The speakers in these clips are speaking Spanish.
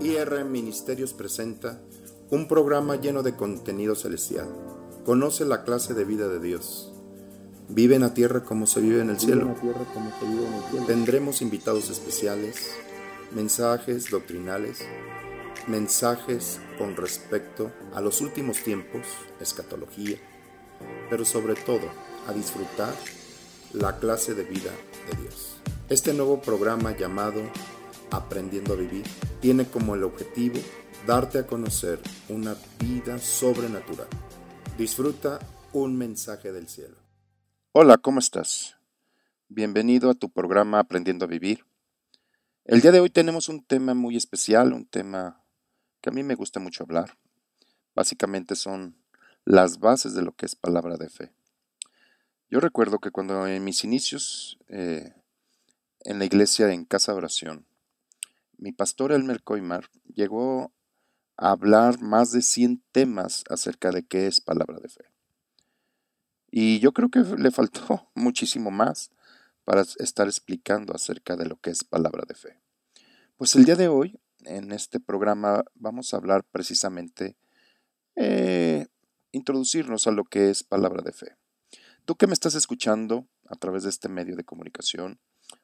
IR Ministerios presenta un programa lleno de contenido celestial. Conoce la clase de vida de Dios. Vive en la tierra como se vive en el cielo. Tendremos invitados especiales, mensajes doctrinales, mensajes con respecto a los últimos tiempos, escatología, pero sobre todo a disfrutar la clase de vida de Dios. Este nuevo programa llamado Aprendiendo a Vivir tiene como el objetivo darte a conocer una vida sobrenatural. Disfruta un mensaje del cielo. Hola, ¿cómo estás? Bienvenido a tu programa Aprendiendo a Vivir. El día de hoy tenemos un tema muy especial, un tema que a mí me gusta mucho hablar. Básicamente son las bases de lo que es palabra de fe. Yo recuerdo que cuando en mis inicios eh, en la iglesia en casa de oración, mi pastor Elmer Coimar llegó a hablar más de 100 temas acerca de qué es palabra de fe. Y yo creo que le faltó muchísimo más para estar explicando acerca de lo que es palabra de fe. Pues el día de hoy, en este programa, vamos a hablar precisamente, eh, introducirnos a lo que es palabra de fe. Tú que me estás escuchando a través de este medio de comunicación,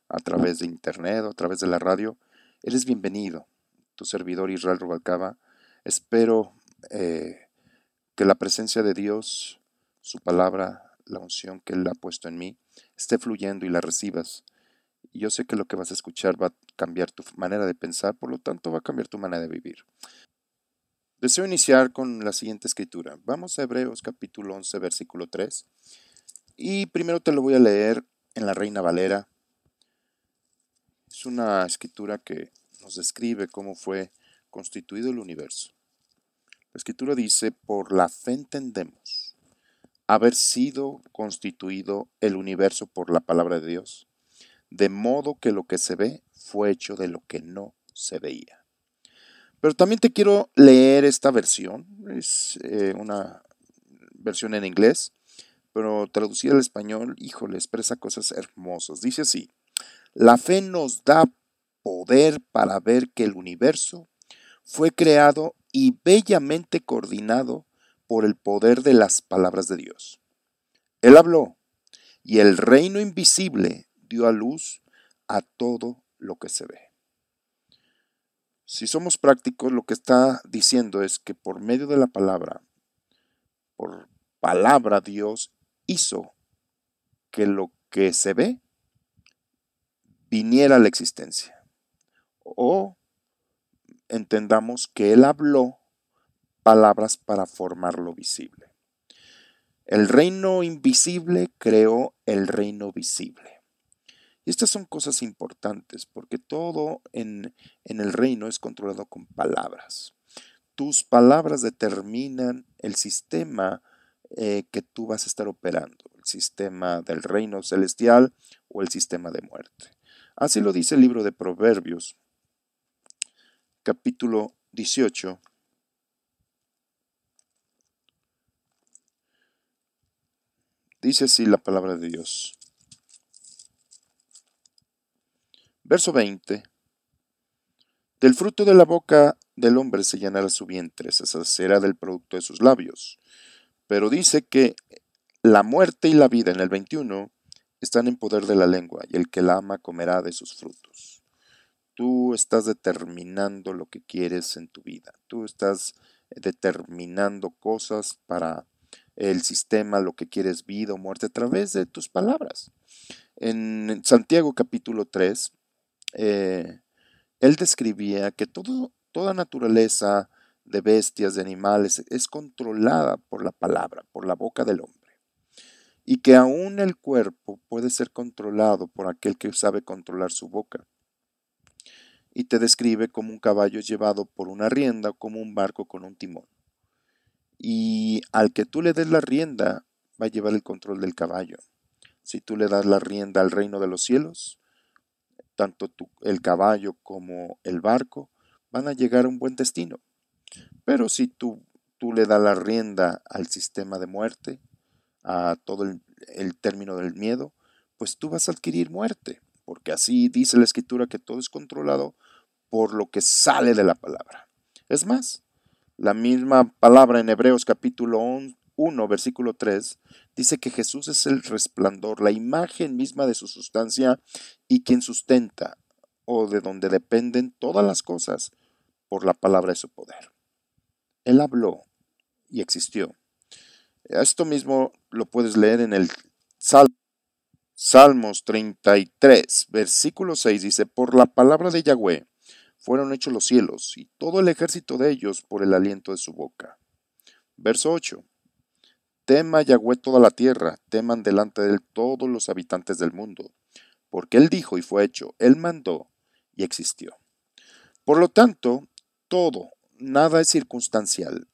a través de internet o a través de la radio, eres bienvenido. Tu servidor Israel Rubalcaba. Espero eh, que la presencia de Dios, su palabra, la unción que Él ha puesto en mí, esté fluyendo y la recibas. Yo sé que lo que vas a escuchar va a cambiar tu manera de pensar, por lo tanto va a cambiar tu manera de vivir. Deseo iniciar con la siguiente escritura. Vamos a Hebreos capítulo 11, versículo 3. Y primero te lo voy a leer en la Reina Valera. Es una escritura que nos describe cómo fue constituido el universo. La escritura dice, por la fe entendemos haber sido constituido el universo por la palabra de Dios, de modo que lo que se ve fue hecho de lo que no se veía. Pero también te quiero leer esta versión, es eh, una versión en inglés, pero traducida al español, híjole, expresa cosas hermosas. Dice así, la fe nos da poder para ver que el universo fue creado y bellamente coordinado por el poder de las palabras de Dios. Él habló y el reino invisible dio a luz a todo lo que se ve. Si somos prácticos, lo que está diciendo es que por medio de la palabra, por palabra Dios hizo que lo que se ve viniera a la existencia. O entendamos que Él habló palabras para formar lo visible. El reino invisible creó el reino visible. Y estas son cosas importantes porque todo en, en el reino es controlado con palabras. Tus palabras determinan el sistema eh, que tú vas a estar operando, el sistema del reino celestial o el sistema de muerte. Así lo dice el libro de Proverbios, capítulo 18. Dice así la palabra de Dios. Verso 20. Del fruto de la boca del hombre se llenará su vientre, se saciará del producto de sus labios pero dice que la muerte y la vida en el 21 están en poder de la lengua y el que la ama comerá de sus frutos. Tú estás determinando lo que quieres en tu vida. Tú estás determinando cosas para el sistema, lo que quieres vida o muerte a través de tus palabras. En Santiago capítulo 3, eh, él describía que toda naturaleza, de bestias, de animales, es controlada por la palabra, por la boca del hombre. Y que aún el cuerpo puede ser controlado por aquel que sabe controlar su boca. Y te describe como un caballo llevado por una rienda o como un barco con un timón. Y al que tú le des la rienda, va a llevar el control del caballo. Si tú le das la rienda al reino de los cielos, tanto el caballo como el barco van a llegar a un buen destino. Pero si tú, tú le das la rienda al sistema de muerte, a todo el, término del miedo, pues tú vas a adquirir muerte, porque así dice la escritura que todo es controlado por lo que sale de la palabra. Es más, la misma palabra en Hebreos capítulo 1, versículo 3, dice que Jesús es el resplandor, la imagen misma de su sustancia y quien sustenta o de donde dependen todas las cosas por la palabra de su poder. Él habló y existió. Esto mismo lo puedes leer en el Salmos 33, versículo 6 dice, por la palabra de Yahweh fueron hechos los cielos y todo el ejército de ellos por el aliento de su boca. Verso 8. Tema Yahweh toda la tierra, teman delante de él todos los habitantes del mundo, porque él dijo y fue hecho, él mandó y existió. Por lo tanto, todo, nada es circunstancial.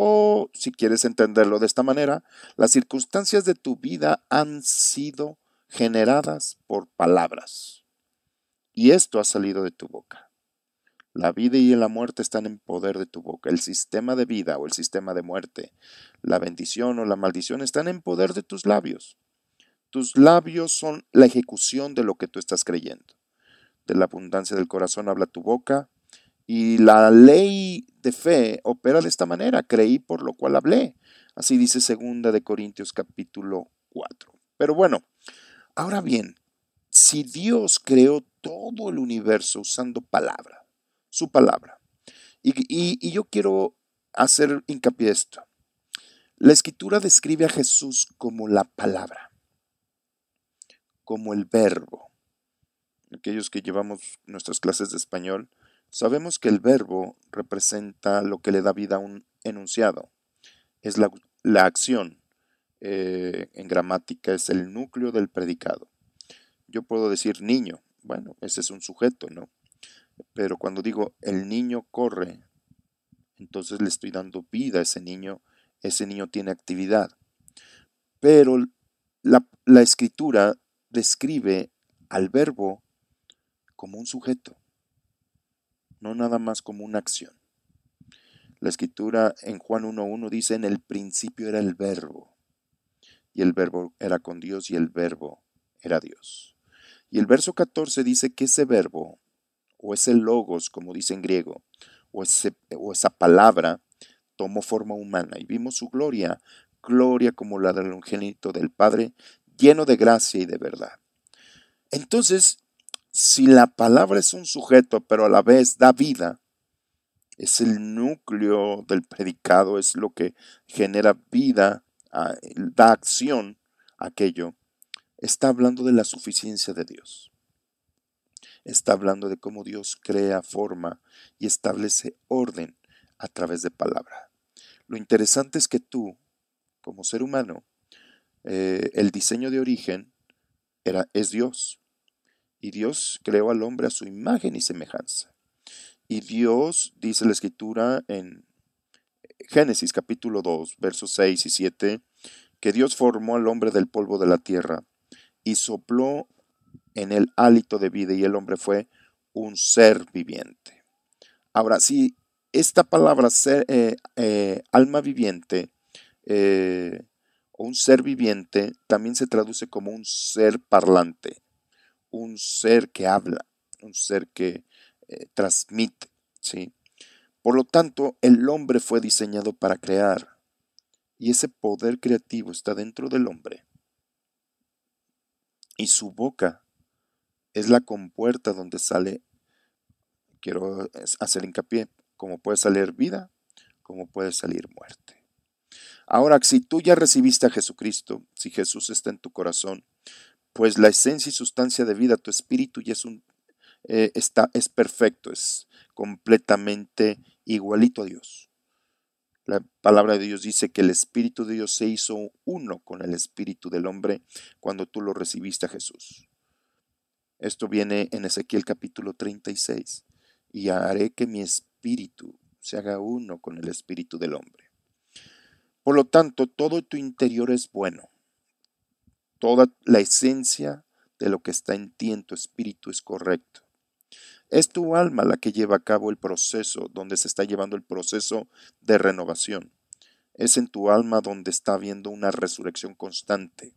O, si quieres entenderlo de esta manera, las circunstancias de tu vida han sido generadas por palabras. Y esto ha salido de tu boca. La vida y la muerte están en poder de tu boca. El sistema de vida o el sistema de muerte, la bendición o la maldición están en poder de tus labios. Tus labios son la ejecución de lo que tú estás creyendo. De la abundancia del corazón habla tu boca. Y la ley de fe opera de esta manera. Creí por lo cual hablé. Así dice segunda de Corintios capítulo 4. Pero bueno, ahora bien, si Dios creó todo el universo usando palabras, su palabra. Y, yo quiero hacer hincapié esto. La escritura describe a Jesús como la palabra, como el verbo. Aquellos que llevamos nuestras clases de español, sabemos que el verbo representa lo que le da vida a un enunciado. Es la, acción. Eh, en gramática es el núcleo del predicado. Yo puedo decir niño. Bueno, ese es un sujeto, ¿no? Pero cuando digo el niño corre, entonces le estoy dando vida a ese niño, ese niño tiene actividad. Pero la, escritura describe al verbo como un sujeto, no nada más como una acción. La escritura en Juan 1.1 dice, en el principio era el verbo, y el verbo era con Dios y el verbo era Dios. Y el verso 14 dice que ese verbo o ese logos, como dice en griego, o, o esa palabra, tomó forma humana y vimos su gloria, gloria como la del unigénito del Padre, lleno de gracia y de verdad. Entonces, si la palabra es un sujeto, pero a la vez da vida, es el núcleo del predicado, es lo que genera vida, da acción a aquello, está hablando de la suficiencia de Dios está hablando de cómo Dios crea forma y establece orden a través de palabra. Lo interesante es que tú, como ser humano, eh, el diseño de origen era, es Dios. Y Dios creó al hombre a su imagen y semejanza. Y Dios, dice la escritura en Génesis capítulo 2, versos 6 y 7, que Dios formó al hombre del polvo de la tierra y sopló en el hálito de vida y el hombre fue un ser viviente. Ahora, si esta palabra ser, eh, eh, alma viviente eh, o un ser viviente también se traduce como un ser parlante, un ser que habla, un ser que transmite. ¿sí? Por lo tanto, el hombre fue diseñado para crear y ese poder creativo está dentro del hombre. Y su boca es la compuerta donde sale, quiero hacer hincapié, como puede salir vida, como puede salir muerte. Ahora, si tú ya recibiste a Jesucristo, si Jesús está en tu corazón, pues la esencia y sustancia de vida, tu espíritu ya es un eh, está, es perfecto, es completamente igualito a Dios. La palabra de Dios dice que el Espíritu de Dios se hizo uno con el Espíritu del hombre cuando tú lo recibiste a Jesús. Esto viene en Ezequiel capítulo 36. Y haré que mi espíritu se haga uno con el espíritu del hombre. Por lo tanto, todo tu interior es bueno. Toda la esencia de lo que está en ti, en tu espíritu, es correcto. Es tu alma la que lleva a cabo el proceso, donde se está llevando el proceso de renovación. Es en tu alma donde está habiendo una resurrección constante.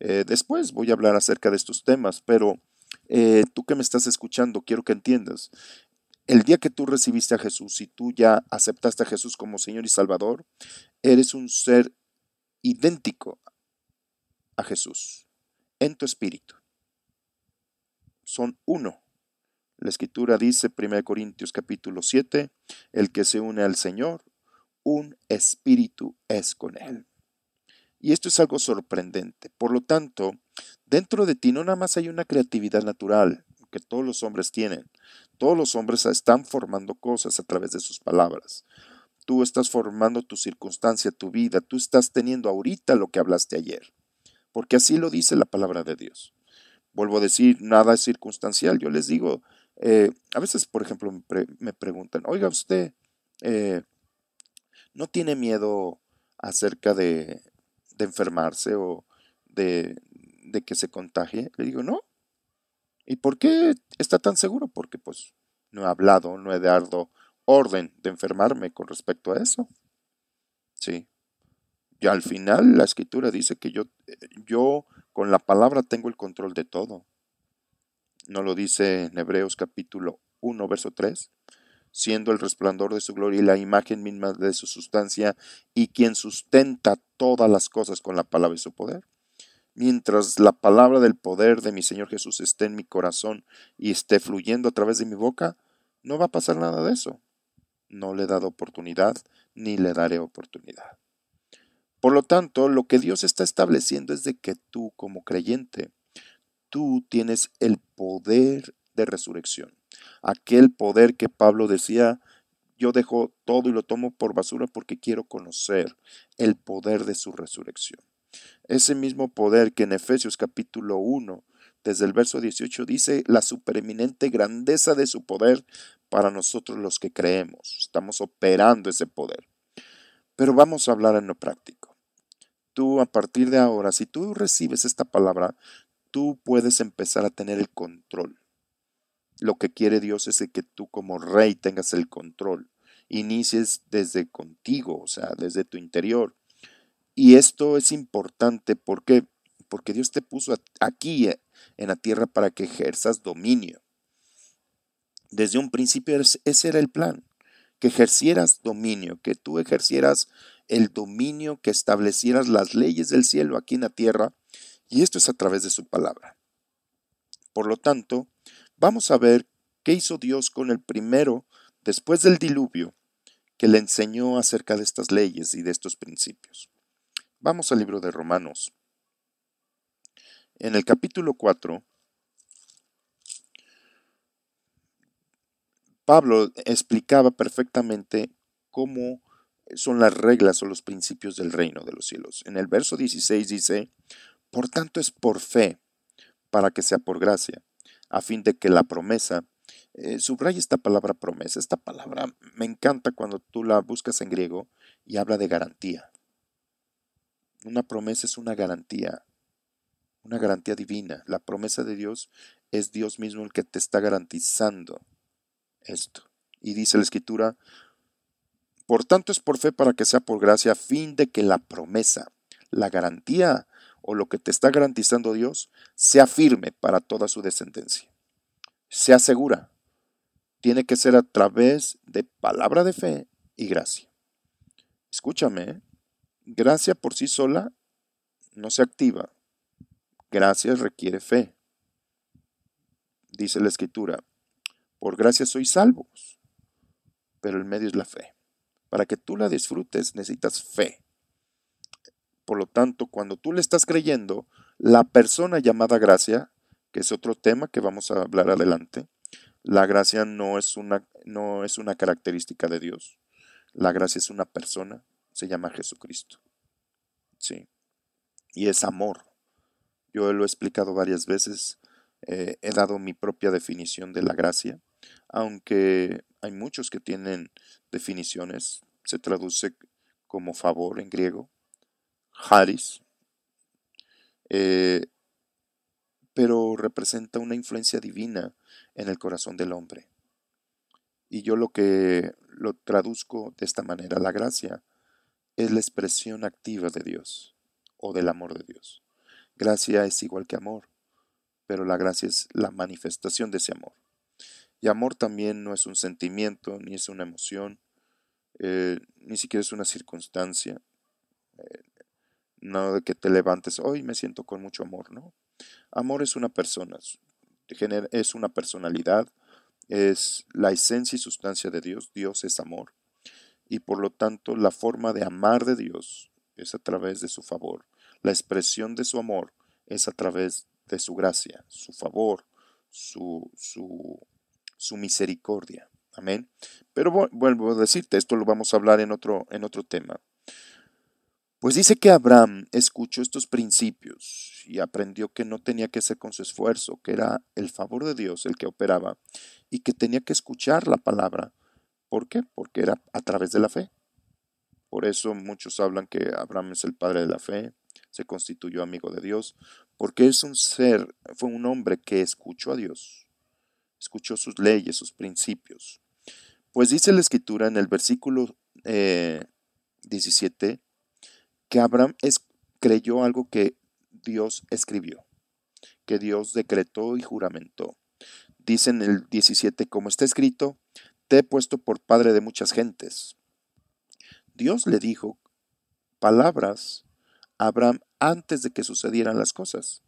Eh, después voy a hablar acerca de estos temas, pero eh, tú que me estás escuchando, quiero que entiendas, el día que tú recibiste a Jesús y tú ya aceptaste a Jesús como Señor y Salvador, eres un ser idéntico a Jesús en tu espíritu. Son uno. La escritura dice, 1 Corintios capítulo 7, el que se une al Señor, un espíritu es con él. Y esto es algo sorprendente. Por lo tanto, dentro de ti no nada más hay una creatividad natural que todos los hombres tienen. Todos los hombres están formando cosas a través de sus palabras. Tú estás formando tu circunstancia, tu vida. Tú estás teniendo ahorita lo que hablaste ayer. Porque así lo dice la palabra de Dios. Vuelvo a decir, nada es circunstancial. Yo les digo, eh, a veces, por ejemplo, me, preguntan, oiga usted, eh, ¿no tiene miedo acerca de, enfermarse o de, de, que se contagie? Le digo, no. ¿Y por qué está tan seguro? Porque pues no he hablado, no he dado orden de enfermarme con respecto a eso. Sí. Y al final la escritura dice que yo, yo con la palabra tengo el control de todo. ¿No lo dice en Hebreos capítulo 1, verso 3? Siendo el resplandor de su gloria y la imagen misma de su sustancia, y quien sustenta todas las cosas con la palabra de su poder. Mientras la palabra del poder de mi Señor Jesús esté en mi corazón y esté fluyendo a través de mi boca, no va a pasar nada de eso. No le he dado oportunidad, ni le daré oportunidad. Por lo tanto, lo que Dios está estableciendo es de que tú, como creyente, tú tienes el poder de resurrección. Aquel poder que Pablo decía, yo dejo todo y lo tomo por basura porque quiero conocer el poder de su resurrección. Ese mismo poder que en Efesios capítulo 1, desde el verso 18, dice la supereminente grandeza de su poder para nosotros los que creemos. Estamos operando ese poder. Pero vamos a hablar en lo práctico. Tú a partir de ahora, si tú recibes esta palabra, tú puedes empezar a tener el control. Lo que quiere Dios es que tú como rey tengas el control. Inicies desde contigo, o sea, desde tu interior. Y esto es importante porque porque Dios te puso aquí eh, en la tierra para que ejerzas dominio. Desde un principio ese era el plan, que ejercieras dominio, que tú ejercieras el dominio, que establecieras las leyes del cielo aquí en la tierra y esto es a través de su palabra. Por lo tanto, vamos a ver qué hizo Dios con el primero después del diluvio que le enseñó acerca de estas leyes y de estos principios. Vamos al libro de Romanos. En el capítulo 4, Pablo explicaba perfectamente cómo son las reglas o los principios del reino de los cielos. En el verso 16 dice, por tanto es por fe, para que sea por gracia, a fin de que la promesa, eh, subraya esta palabra promesa, esta palabra me encanta cuando tú la buscas en griego y habla de garantía. Una promesa es una garantía, una garantía divina. La promesa de Dios es Dios mismo el que te está garantizando esto. Y dice la escritura, por tanto es por fe para que sea por gracia, a fin de que la promesa, la garantía o lo que te está garantizando Dios sea firme para toda su descendencia. Sea segura. Tiene que ser a través de palabra de fe y gracia. Escúchame, ¿eh? gracia por sí sola no se activa. Gracia requiere fe. Dice la escritura, por gracia sois salvos, pero el medio es la fe. Para que tú la disfrutes necesitas fe. Por lo tanto, cuando tú le estás creyendo, la persona llamada gracia, que es otro tema que vamos a hablar adelante, la gracia no es una, no es una característica de Dios. La gracia es una persona, se llama Jesucristo. Sí. Y es amor. Yo lo he explicado varias veces, eh, he dado mi propia definición de la gracia, aunque hay muchos que tienen definiciones, se traduce como favor en griego, Haris, eh, pero representa una influencia divina en el corazón del hombre. Y yo lo que lo traduzco de esta manera, la gracia es la expresión activa de Dios o del amor de Dios. Gracia es igual que amor, pero la gracia es la manifestación de ese amor. Y amor también no es un sentimiento, ni es una emoción, eh, ni siquiera es una circunstancia. Eh, no de que te levantes, hoy me siento con mucho amor, ¿no? Amor es una persona, es una personalidad, es la esencia y sustancia de Dios. Dios es amor. Y por lo tanto, la forma de amar de Dios es a través de su favor. La expresión de su amor es a través de su gracia, su favor, su, su, su misericordia. Amén. Pero vuelvo a decirte, esto lo vamos a hablar en otro, en otro tema. Pues dice que Abraham escuchó estos principios y aprendió que no tenía que ser con su esfuerzo, que era el favor de Dios el que operaba y que tenía que escuchar la palabra. ¿Por qué? Porque era a través de la fe. Por eso muchos hablan que Abraham es el padre de la fe, se constituyó amigo de Dios, porque es un ser, fue un hombre que escuchó a Dios, escuchó sus leyes, sus principios. Pues dice la escritura en el versículo 17, eh, que Abraham creyó algo que Dios escribió, que Dios decretó y juramentó. Dice en el 17, como está escrito, te he puesto por padre de muchas gentes. Dios le dijo palabras a Abraham antes de que sucedieran las cosas.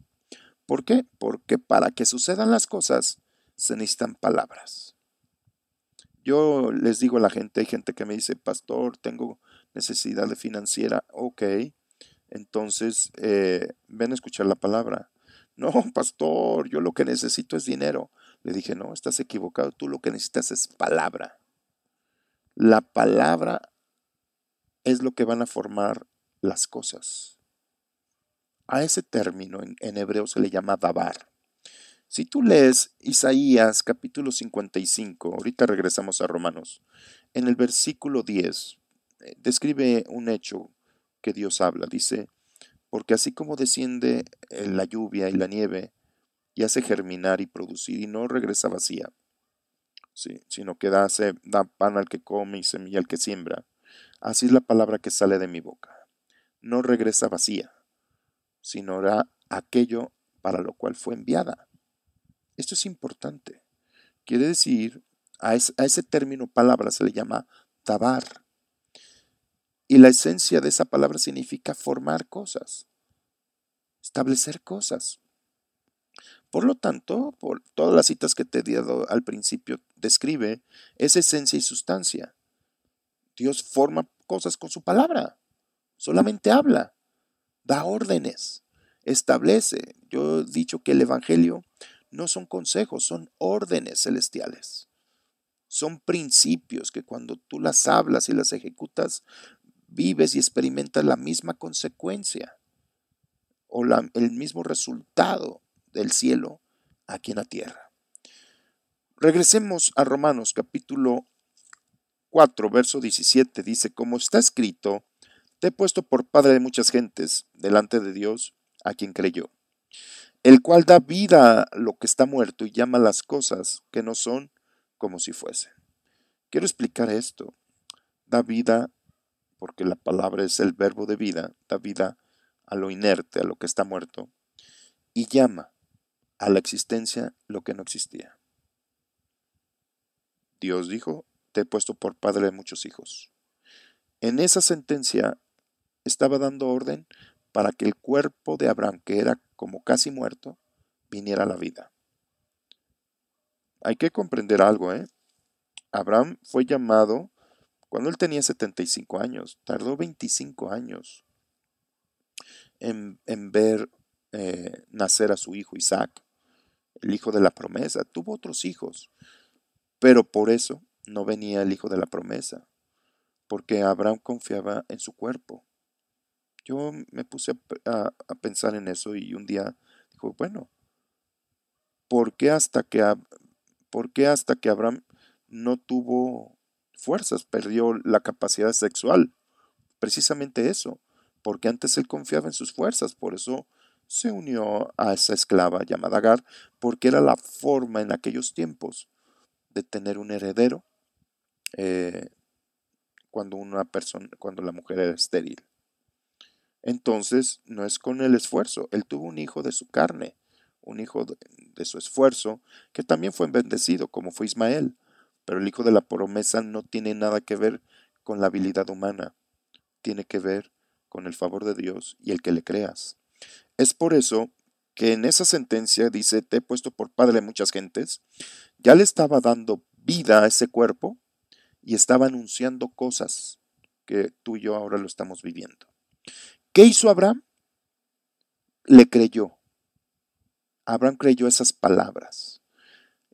¿Por qué? Porque para que sucedan las cosas se necesitan palabras. Yo les digo a la gente, hay gente que me dice, pastor, tengo necesidad de financiera, ok, entonces eh, ven a escuchar la palabra. No, pastor, yo lo que necesito es dinero. Le dije, no, estás equivocado, tú lo que necesitas es palabra. La palabra es lo que van a formar las cosas. A ese término en, en hebreo se le llama dabar. Si tú lees Isaías capítulo 55, ahorita regresamos a Romanos, en el versículo 10, eh, describe un hecho que Dios habla. Dice, porque así como desciende eh, la lluvia y la nieve y hace germinar y producir y no regresa vacía, sino que da, da pan al que come y semilla al que siembra, así es la palabra que sale de mi boca. No regresa vacía, sino hará aquello para lo cual fue enviada. Esto es importante. Quiere decir, a, ese término palabra se le llama tabar. Y la esencia de esa palabra significa formar cosas, establecer cosas. Por lo tanto, por todas las citas que te he dado al principio, describe esa esencia y sustancia. Dios forma cosas con su palabra, solamente habla, da órdenes, establece. Yo he dicho que el Evangelio no son consejos, son órdenes celestiales. Son principios que cuando tú las hablas y las ejecutas, vives y experimentas la misma consecuencia o el mismo resultado del cielo aquí en la tierra. Regresemos a Romanos capítulo 4, verso 17. Dice, como está escrito, te he puesto por padre de muchas gentes delante de Dios a quien creyó, el cual da vida a lo que está muerto y llama las cosas que no son como si fuesen. Quiero explicar esto. Da vida porque la palabra es el verbo de vida, da vida a lo inerte, a lo que está muerto, y llama a la existencia lo que no existía. Dios dijo, te he puesto por padre de muchos hijos. En esa sentencia estaba dando orden para que el cuerpo de Abraham, que era como casi muerto, viniera a la vida. Hay que comprender algo, ¿eh? Abraham fue llamado cuando él tenía 75 años, tardó 25 años en, ver eh, nacer a su hijo Isaac, el hijo de la promesa. Tuvo otros hijos, pero por eso no venía el hijo de la promesa, porque Abraham confiaba en su cuerpo. Yo me puse a, pensar en eso y un día dijo, bueno, ¿por qué hasta que, por hasta que Abraham no tuvo fuerzas, perdió la capacidad sexual. Precisamente eso, porque antes él confiaba en sus fuerzas, por eso se unió a esa esclava llamada Agar, porque era la forma en aquellos tiempos de tener un heredero eh, cuando una persona, cuando la mujer era estéril. Entonces, no es con el esfuerzo, él tuvo un hijo de su carne, un hijo de, su esfuerzo, que también fue bendecido, como fue Ismael. Pero el hijo de la promesa no tiene nada que ver con la habilidad humana, tiene que ver con el favor de Dios y el que le creas. Es por eso que en esa sentencia dice, te he puesto por padre de muchas gentes, ya le estaba dando vida a ese cuerpo y estaba anunciando cosas que tú y yo ahora lo estamos viviendo. ¿Qué hizo Abraham? Le creyó. Abraham creyó esas palabras.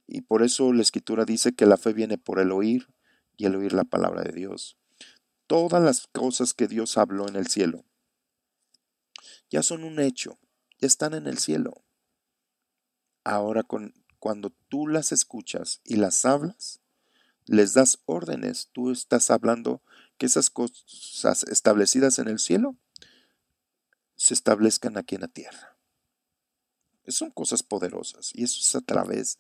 Y por eso la escritura dice que la fe viene por el oír y el oír la palabra de Dios. Todas las cosas que Dios habló en el cielo ya son un hecho, ya están en el cielo. Ahora cuando tú las escuchas y las hablas, les das órdenes, tú estás hablando que esas cosas establecidas en el cielo se establezcan aquí en la tierra. Son cosas poderosas y eso es a través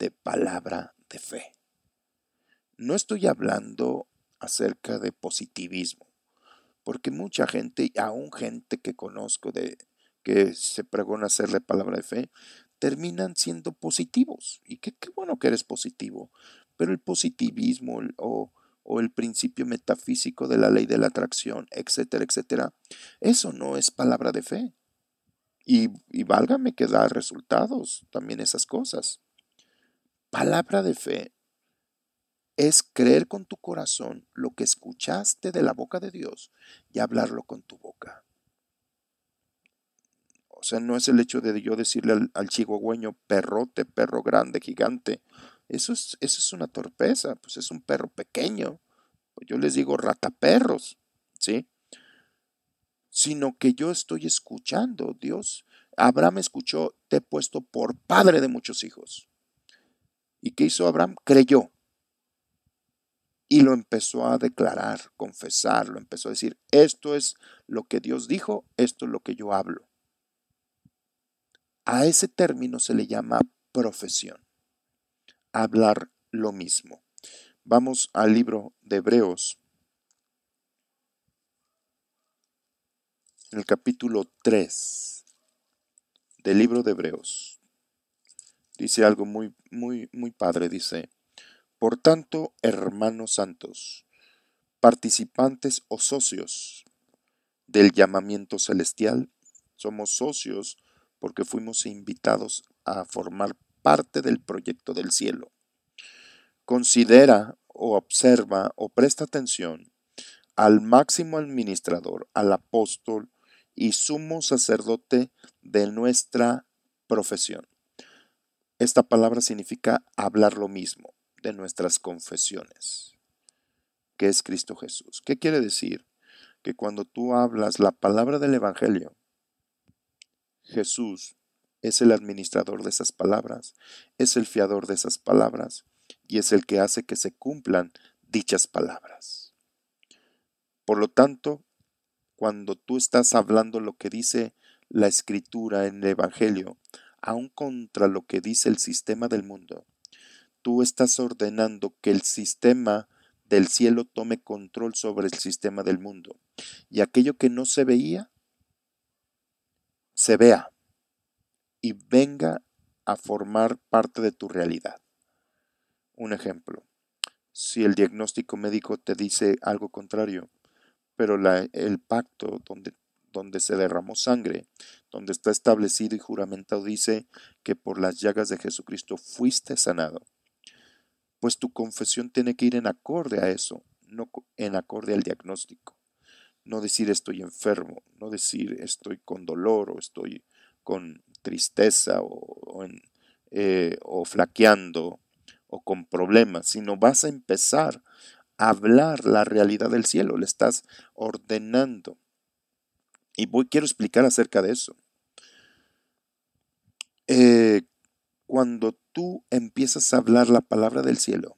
de palabra de fe. No estoy hablando acerca de positivismo, porque mucha gente, aún gente que conozco de que se pregona hacerle palabra de fe, terminan siendo positivos. Y qué, qué bueno que eres positivo, pero el positivismo o, o el principio metafísico de la ley de la atracción, etcétera, etcétera, eso no es palabra de fe. Y, y válgame que da resultados también esas cosas. Palabra de fe es creer con tu corazón lo que escuchaste de la boca de Dios y hablarlo con tu boca. O sea, no es el hecho de yo decirle al, al chihuahueño perrote, perro grande, gigante. Eso es, eso es una torpeza, pues es un perro pequeño. Yo les digo rataperros, ¿sí? Sino que yo estoy escuchando, Dios. Abraham escuchó, te he puesto por padre de muchos hijos. ¿Y qué hizo Abraham? Creyó. Y lo empezó a declarar, confesar, lo empezó a decir, esto es lo que Dios dijo, esto es lo que yo hablo. A ese término se le llama profesión, hablar lo mismo. Vamos al libro de Hebreos, en el capítulo 3 del libro de Hebreos. Dice algo muy, muy, muy padre, dice, por tanto, hermanos santos, participantes o socios del llamamiento celestial, somos socios porque fuimos invitados a formar parte del proyecto del cielo. Considera o observa o presta atención al máximo administrador, al apóstol y sumo sacerdote de nuestra profesión. Esta palabra significa hablar lo mismo de nuestras confesiones, que es Cristo Jesús. ¿Qué quiere decir? Que cuando tú hablas la palabra del Evangelio, Jesús es el administrador de esas palabras, es el fiador de esas palabras y es el que hace que se cumplan dichas palabras. Por lo tanto, cuando tú estás hablando lo que dice la escritura en el Evangelio, aun contra lo que dice el sistema del mundo, tú estás ordenando que el sistema del cielo tome control sobre el sistema del mundo. Y aquello que no se veía, se vea y venga a formar parte de tu realidad. Un ejemplo, si el diagnóstico médico te dice algo contrario, pero el pacto donde, donde se derramó sangre, donde está establecido y juramentado, dice que por las llagas de Jesucristo fuiste sanado pues tu confesión tiene que ir en acorde a eso, no en acorde al diagnóstico. No decir estoy enfermo, no decir estoy con dolor o estoy con tristeza o, eh, o flaqueando o con problemas, sino vas a empezar a hablar la realidad del cielo, le estás ordenando. Y voy, quiero explicar acerca de eso. Eh, cuando tú empiezas a hablar la palabra del cielo,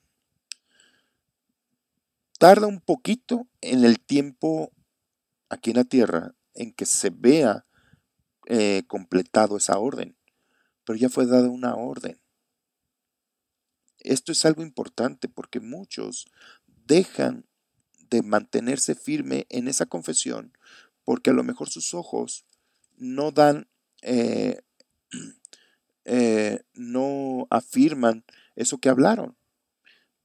tarda un poquito en el tiempo aquí en la tierra en que se vea eh, completado esa orden, pero ya fue dada una orden. Esto es algo importante porque muchos dejan de mantenerse firme en esa confesión porque a lo mejor sus ojos no dan eh, eh, no afirman eso que hablaron.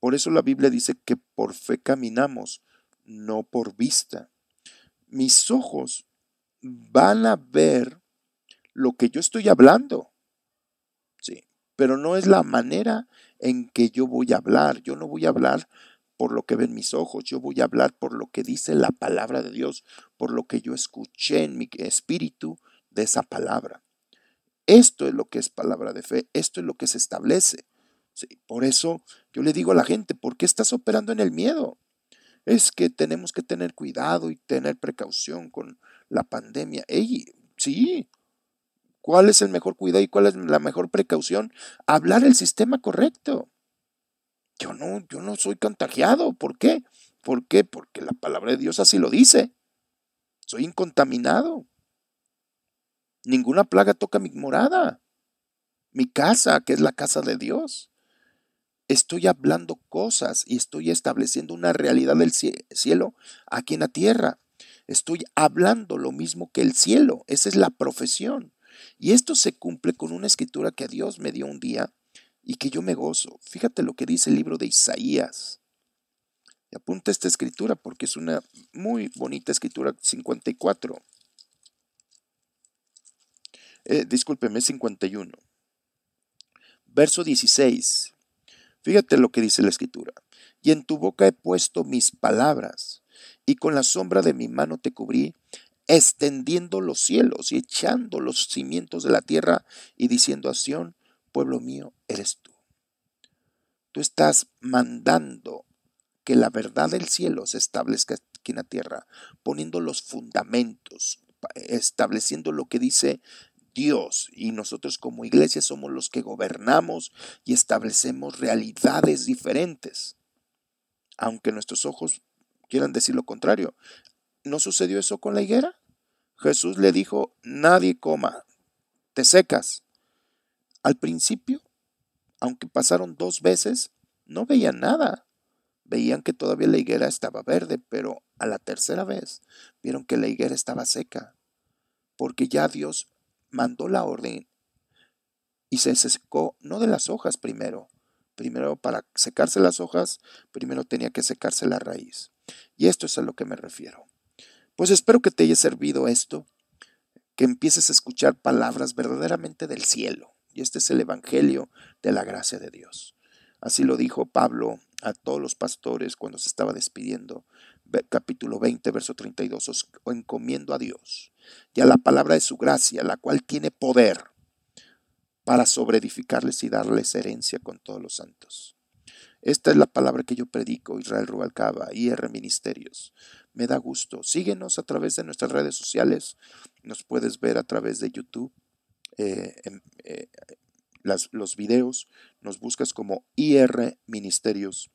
Por eso la Biblia dice que por fe caminamos, no por vista. Mis ojos van a ver lo que yo estoy hablando. Sí, pero no es la manera en que yo voy a hablar. Yo no voy a hablar por lo que ven mis ojos, yo voy a hablar por lo que dice la palabra de Dios, por lo que yo escuché en mi espíritu de esa palabra. Esto es lo que es palabra de fe, esto es lo que se establece. Sí, por eso yo le digo a la gente, ¿por qué estás operando en el miedo? Es que tenemos que tener cuidado y tener precaución con la pandemia. Ey, sí, ¿cuál es el mejor cuidado y cuál es la mejor precaución? Hablar el sistema correcto. Yo no, yo no soy contagiado. ¿Por qué? ¿Por qué? Porque la palabra de Dios así lo dice. Soy incontaminado. Ninguna plaga toca mi morada, mi casa, que es la casa de Dios. Estoy hablando cosas y estoy estableciendo una realidad del cielo aquí en la tierra. Estoy hablando lo mismo que el cielo. Esa es la profesión. Y esto se cumple con una escritura que Dios me dio un día y que yo me gozo. Fíjate lo que dice el libro de Isaías. Apunta esta escritura porque es una muy bonita escritura 54. Eh, discúlpeme, 51. Verso 16. Fíjate lo que dice la escritura. Y en tu boca he puesto mis palabras, y con la sombra de mi mano te cubrí, extendiendo los cielos y echando los cimientos de la tierra, y diciendo a Sión, pueblo mío, eres tú. Tú estás mandando que la verdad del cielo se establezca aquí en la tierra, poniendo los fundamentos, estableciendo lo que dice Dios y nosotros como iglesia somos los que gobernamos y establecemos realidades diferentes. Aunque nuestros ojos quieran decir lo contrario. ¿No sucedió eso con la higuera? Jesús le dijo, nadie coma, te secas. Al principio, aunque pasaron dos veces, no veían nada. Veían que todavía la higuera estaba verde, pero a la tercera vez vieron que la higuera estaba seca, porque ya Dios mandó la orden y se secó, no de las hojas primero, primero para secarse las hojas, primero tenía que secarse la raíz. Y esto es a lo que me refiero. Pues espero que te haya servido esto, que empieces a escuchar palabras verdaderamente del cielo. Y este es el Evangelio de la gracia de Dios. Así lo dijo Pablo a todos los pastores cuando se estaba despidiendo. Capítulo 20, verso 32. Os encomiendo a Dios y a la palabra de su gracia, la cual tiene poder para sobreedificarles y darles herencia con todos los santos. Esta es la palabra que yo predico, Israel Rubalcaba, IR Ministerios. Me da gusto. Síguenos a través de nuestras redes sociales. Nos puedes ver a través de YouTube, eh, eh, los videos. Nos buscas como IR Ministerios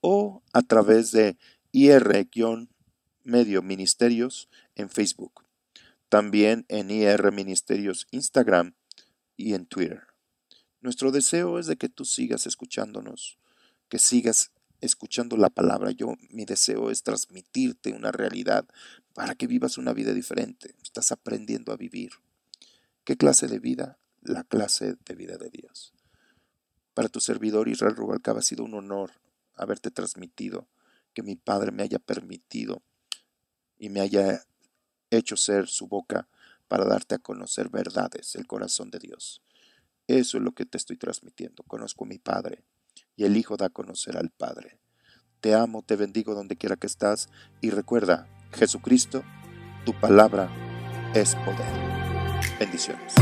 o a través de IR-Medio Ministerios en Facebook. También en IR Ministerios Instagram y en Twitter. Nuestro deseo es de que tú sigas escuchándonos, que sigas escuchando la palabra. Yo, mi deseo es transmitirte una realidad para que vivas una vida diferente. Estás aprendiendo a vivir. ¿Qué clase de vida? La clase de vida de Dios. Para tu servidor Israel Rubalcaba ha sido un honor haberte transmitido que mi Padre me haya permitido y me haya hecho ser su boca para darte a conocer verdades, el corazón de Dios. Eso es lo que te estoy transmitiendo. Conozco a mi Padre y el Hijo da a conocer al Padre. Te amo, te bendigo donde quiera que estás y recuerda, Jesucristo, tu palabra es poder. Bendiciones.